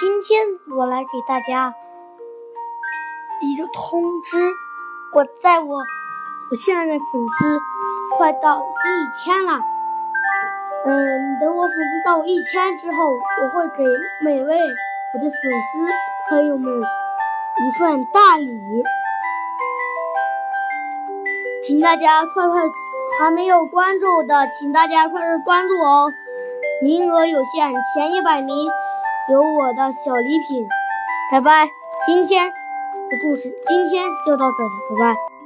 今天我来给大家一个通知，我在我我现在的粉丝快到一千了，嗯，等我粉丝到一千之后，我会给每位我的粉丝朋友们一份大礼，请大家快快还没有关注的，请大家快快关注哦，名额有限，前一百名。有我的小礼品，拜拜！今天的故事今天就到这里，拜拜。